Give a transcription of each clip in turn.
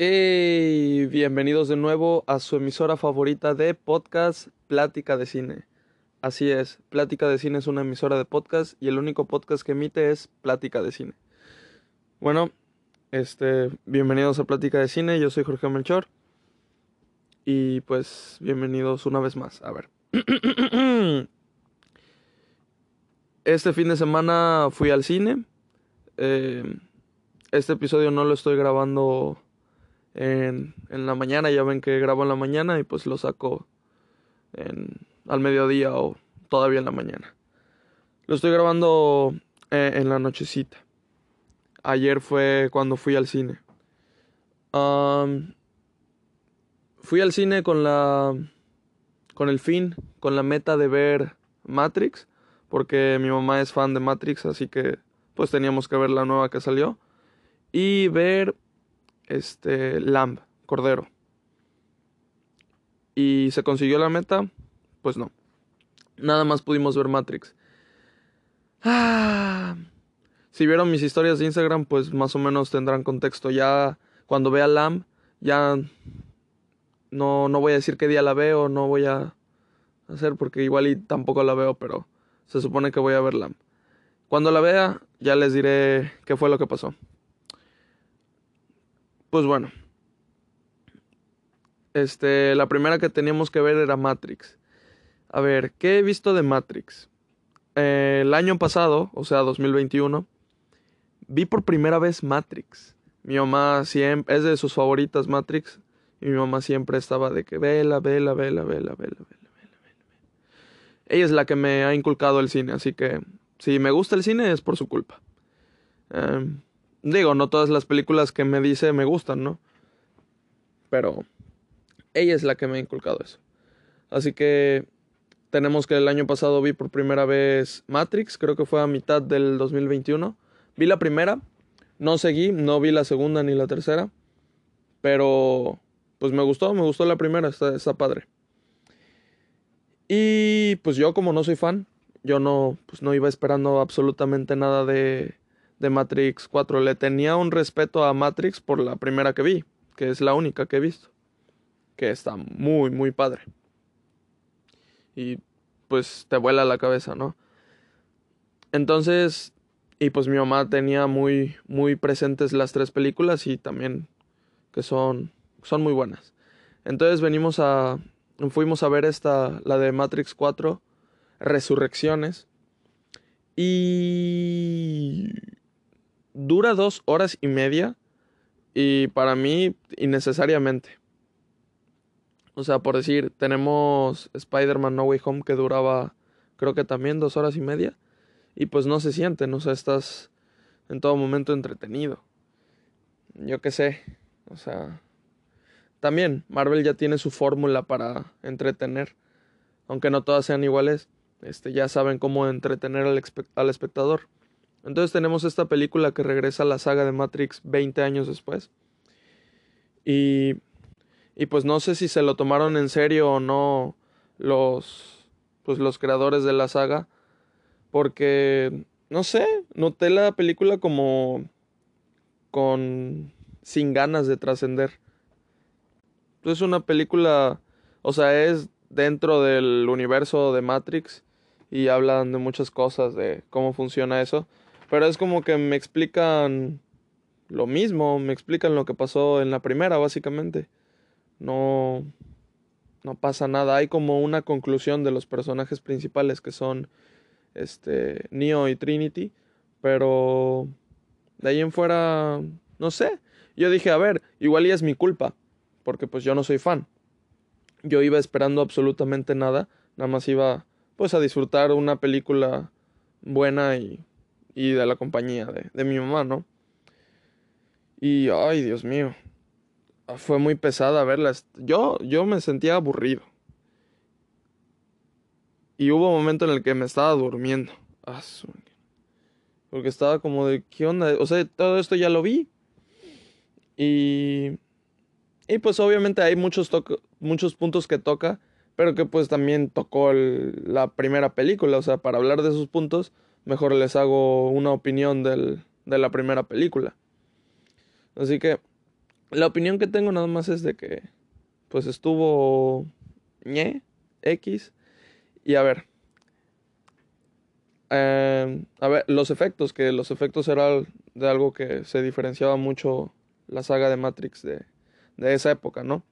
Y bienvenidos de nuevo a su emisora favorita de podcast, Plática de Cine. Así es, Plática de Cine es una emisora de podcast y el único podcast que emite es Plática de Cine. Bueno, este, bienvenidos a Plática de Cine, yo soy Jorge Melchor. Y pues, bienvenidos una vez más. A ver. Este fin de semana fui al cine. Eh, este episodio no lo estoy grabando en, en, la mañana. Ya ven que grabo en la mañana y pues lo saco en, al mediodía o todavía en la mañana. Lo estoy grabando eh, en la nochecita. Ayer fue cuando fui al cine. Fui al cine con la con el fin, con la meta de ver Matrix, porque mi mamá es fan de Matrix, así que pues teníamos que ver la nueva que salió y ver este Lamb, Cordero. ¿Y se consiguió la meta? Pues no. Nada más pudimos ver Matrix. Ah. Si vieron mis historias de Instagram, pues más o menos tendrán contexto. Ya cuando vea Lamb, ya no, no voy a decir qué día la veo, no voy a hacer porque igual y tampoco la veo, pero se supone que voy a verla. Cuando la vea, ya les diré qué fue lo que pasó. Pues bueno. Este, la primera que teníamos que ver era Matrix. A ver, ¿qué he visto de Matrix? Eh, el año pasado, o sea, 2021, vi por primera vez Matrix. Mi mamá siempre es de sus favoritas Matrix. Y mi mamá siempre estaba de que vela, vela, vela, vela, vela, vela, vela, vela. Ella es la que me ha inculcado el cine, así que si me gusta el cine es por su culpa. Eh, digo, no todas las películas que me dice me gustan, ¿no? Pero ella es la que me ha inculcado eso. Así que tenemos que el año pasado vi por primera vez Matrix, creo que fue a mitad del 2021. Vi la primera, no seguí, no vi la segunda ni la tercera, pero pues me gustó, me gustó la primera, está, está padre. Y pues yo como no soy fan, yo no, pues no iba esperando absolutamente nada de, de Matrix 4. Le tenía un respeto a Matrix por la primera que vi, que es la única que he visto. Que está muy, muy padre. Y pues te vuela la cabeza, ¿no? Entonces, y pues mi mamá tenía muy, muy presentes las tres películas y también que son son muy buenas. Entonces venimos a, fuimos a ver esta, la de Matrix 4, Resurrecciones. Y dura dos horas y media. Y para mí, innecesariamente. O sea, por decir, tenemos Spider-Man No Way Home que duraba, creo que también dos horas y media. Y pues no se siente, ¿no? O sea, estás en todo momento entretenido. Yo qué sé. O sea, también Marvel ya tiene su fórmula para entretener, aunque no todas sean iguales, este, ya saben cómo entretener al espectador. Entonces tenemos esta película que regresa a la saga de Matrix 20 años después. Y, y pues no sé si se lo tomaron en serio o no los, pues los creadores de la saga. Porque, no sé, noté la película como con sin ganas de trascender es una película, o sea, es dentro del universo de Matrix y hablan de muchas cosas, de cómo funciona eso, pero es como que me explican lo mismo, me explican lo que pasó en la primera, básicamente. No, no pasa nada, hay como una conclusión de los personajes principales que son este Neo y Trinity, pero de ahí en fuera, no sé. Yo dije, a ver, igual y es mi culpa, porque pues yo no soy fan. Yo iba esperando absolutamente nada, nada más iba pues a disfrutar una película buena y, y de la compañía de, de mi mamá, ¿no? Y, ay, Dios mío, fue muy pesada verla. Yo, yo me sentía aburrido. Y hubo un momento en el que me estaba durmiendo. Ah, porque estaba como de, ¿qué onda? O sea, todo esto ya lo vi. Y y pues obviamente hay muchos, muchos puntos que toca, pero que pues también tocó la primera película. O sea, para hablar de esos puntos, mejor les hago una opinión del, de la primera película. Así que la opinión que tengo nada más es de que, pues estuvo ñe, X. Y a ver, eh, a ver, los efectos, que los efectos eran de algo que se diferenciaba mucho la saga de Matrix de, de esa época, ¿no?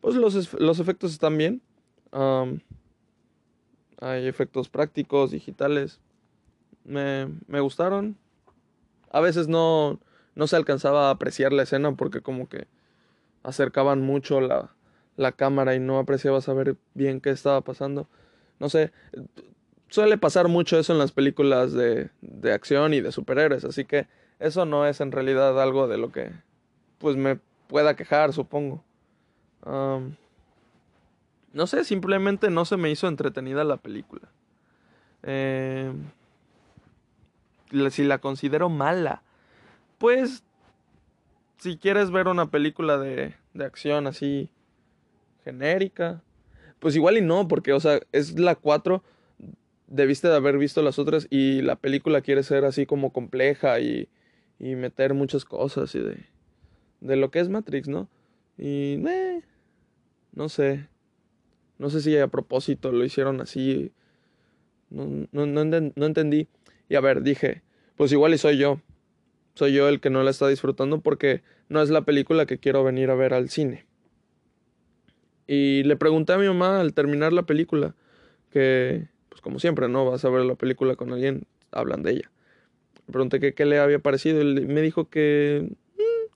Pues los, los efectos están bien. hay efectos prácticos, digitales. Me, gustaron. A veces no, no se alcanzaba a apreciar la escena porque como que acercaban mucho la, la cámara y no apreciaba saber bien qué estaba pasando. No sé, suele pasar mucho eso en las películas de, de acción y de superhéroes, así que eso no es en realidad algo de lo que pues me pueda quejar, supongo. no sé, simplemente no se me hizo entretenida la película. Eh, si la considero mala, pues si quieres ver una película de, de acción así genérica, pues igual y no, porque, o sea, es la 4, debiste de haber visto las otras y la película quiere ser así como compleja y, y meter muchas cosas y de, de lo que es Matrix, ¿no? Y, eh, no sé, no sé si a propósito lo hicieron así, no, no, no, no entendí. Y a ver, dije, pues igual y soy yo, soy yo el que no la está disfrutando porque no es la película que quiero venir a ver al cine. Y le pregunté a mi mamá al terminar la película, que, pues como siempre, ¿no? Vas a ver la película con alguien, hablan de ella. Le pregunté qué le había parecido y me dijo que, mm,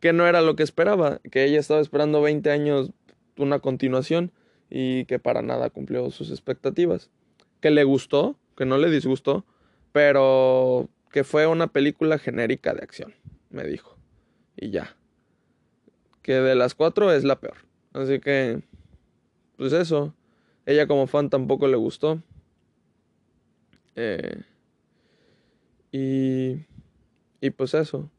que no era lo que esperaba, que ella estaba esperando 20 años una continuación y que para nada cumplió sus expectativas. Que le gustó, que no le disgustó, pero que fue una película genérica de acción, me dijo. Y ya. Que de las cuatro es la peor. Así que, pues eso. Ella como fan tampoco le gustó. Eh, y, y pues eso.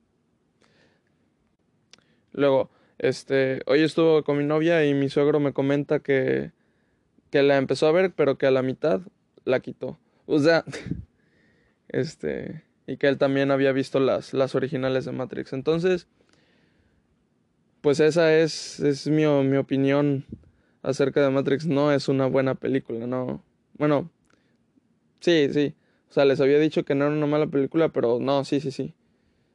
Luego, este, hoy estuvo con mi novia y mi suegro me comenta que, que la empezó a ver, pero que a la mitad la quitó. O sea, este, y que él también había visto las, las originales de Matrix. Entonces, pues esa es, es mi, mi opinión acerca de Matrix. No es una buena película, no. Bueno, sí, sí. O sea, les había dicho que no era una mala película, pero no, sí, sí, sí.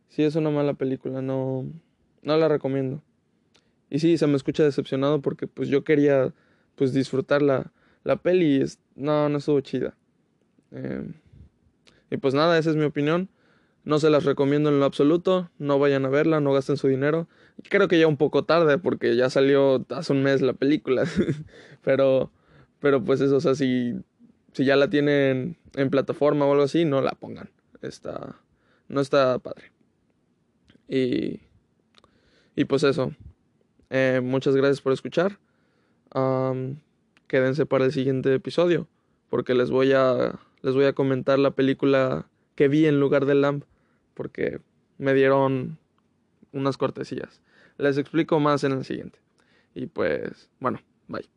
Sí es una mala película, no, no la recomiendo. Y sí, se me escucha decepcionado porque pues yo quería pues disfrutar la, la peli y no, no estuvo chida. Eh, y pues nada, esa es mi opinión. No se las recomiendo en lo absoluto. No vayan a verla, no gasten su dinero. Creo que ya un poco tarde porque ya salió hace un mes la película. pero, pero pues eso, o sea, si, si ya la tienen en plataforma o algo así, no la pongan. Está, no está padre. Y, y pues eso. Eh, muchas gracias por escuchar. quédense para el siguiente episodio porque les voy a les voy a comentar la película que vi en lugar de Lamb porque me dieron unas cortesías. Les explico más en el siguiente. Y pues, bueno, bye.